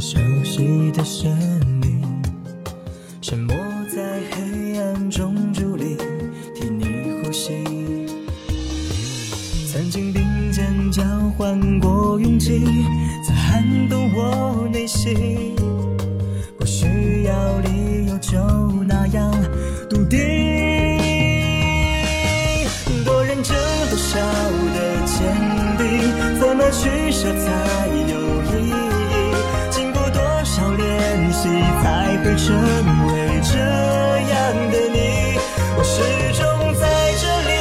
熟悉的身影，沉默在黑暗中伫立，替你呼吸。曾经并肩交换过勇气，曾撼动我内心。不需要理由，就那样笃定。多认真，多少的坚定，怎么取舍才有。惜，才会成为这样的你？我始终在这里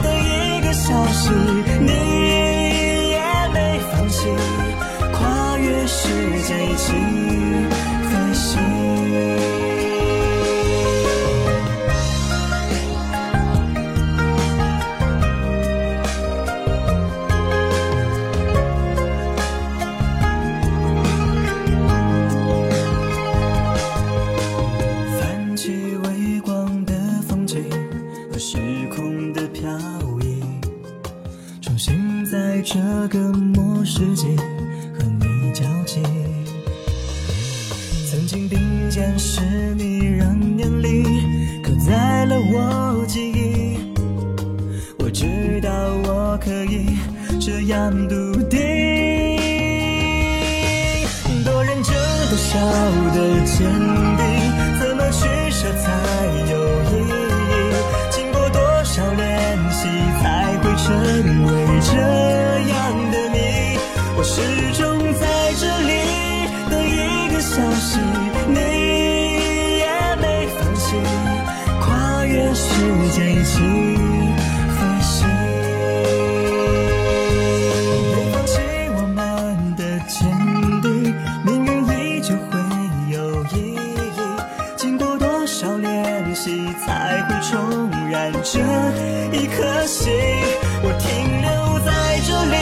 等一个消息，你也没放弃，跨越时间一起飞行。空的漂移，重新在这个末世纪和你交集。曾经并肩是你，让年龄刻在了我记忆。我知道我可以这样笃定。多认真，多少的坚定，为这样的你？我始终在这里等一个消息，你也没放弃，跨越时间一起飞行。别放弃我们的坚定，命运依旧会有意义。经过多少练习，才会重燃着一颗心？我停留在这里，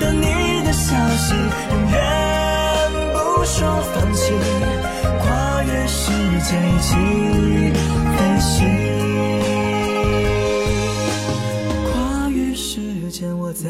等你的消息，永远不说放弃，跨越时间一起飞行。跨越时间，我在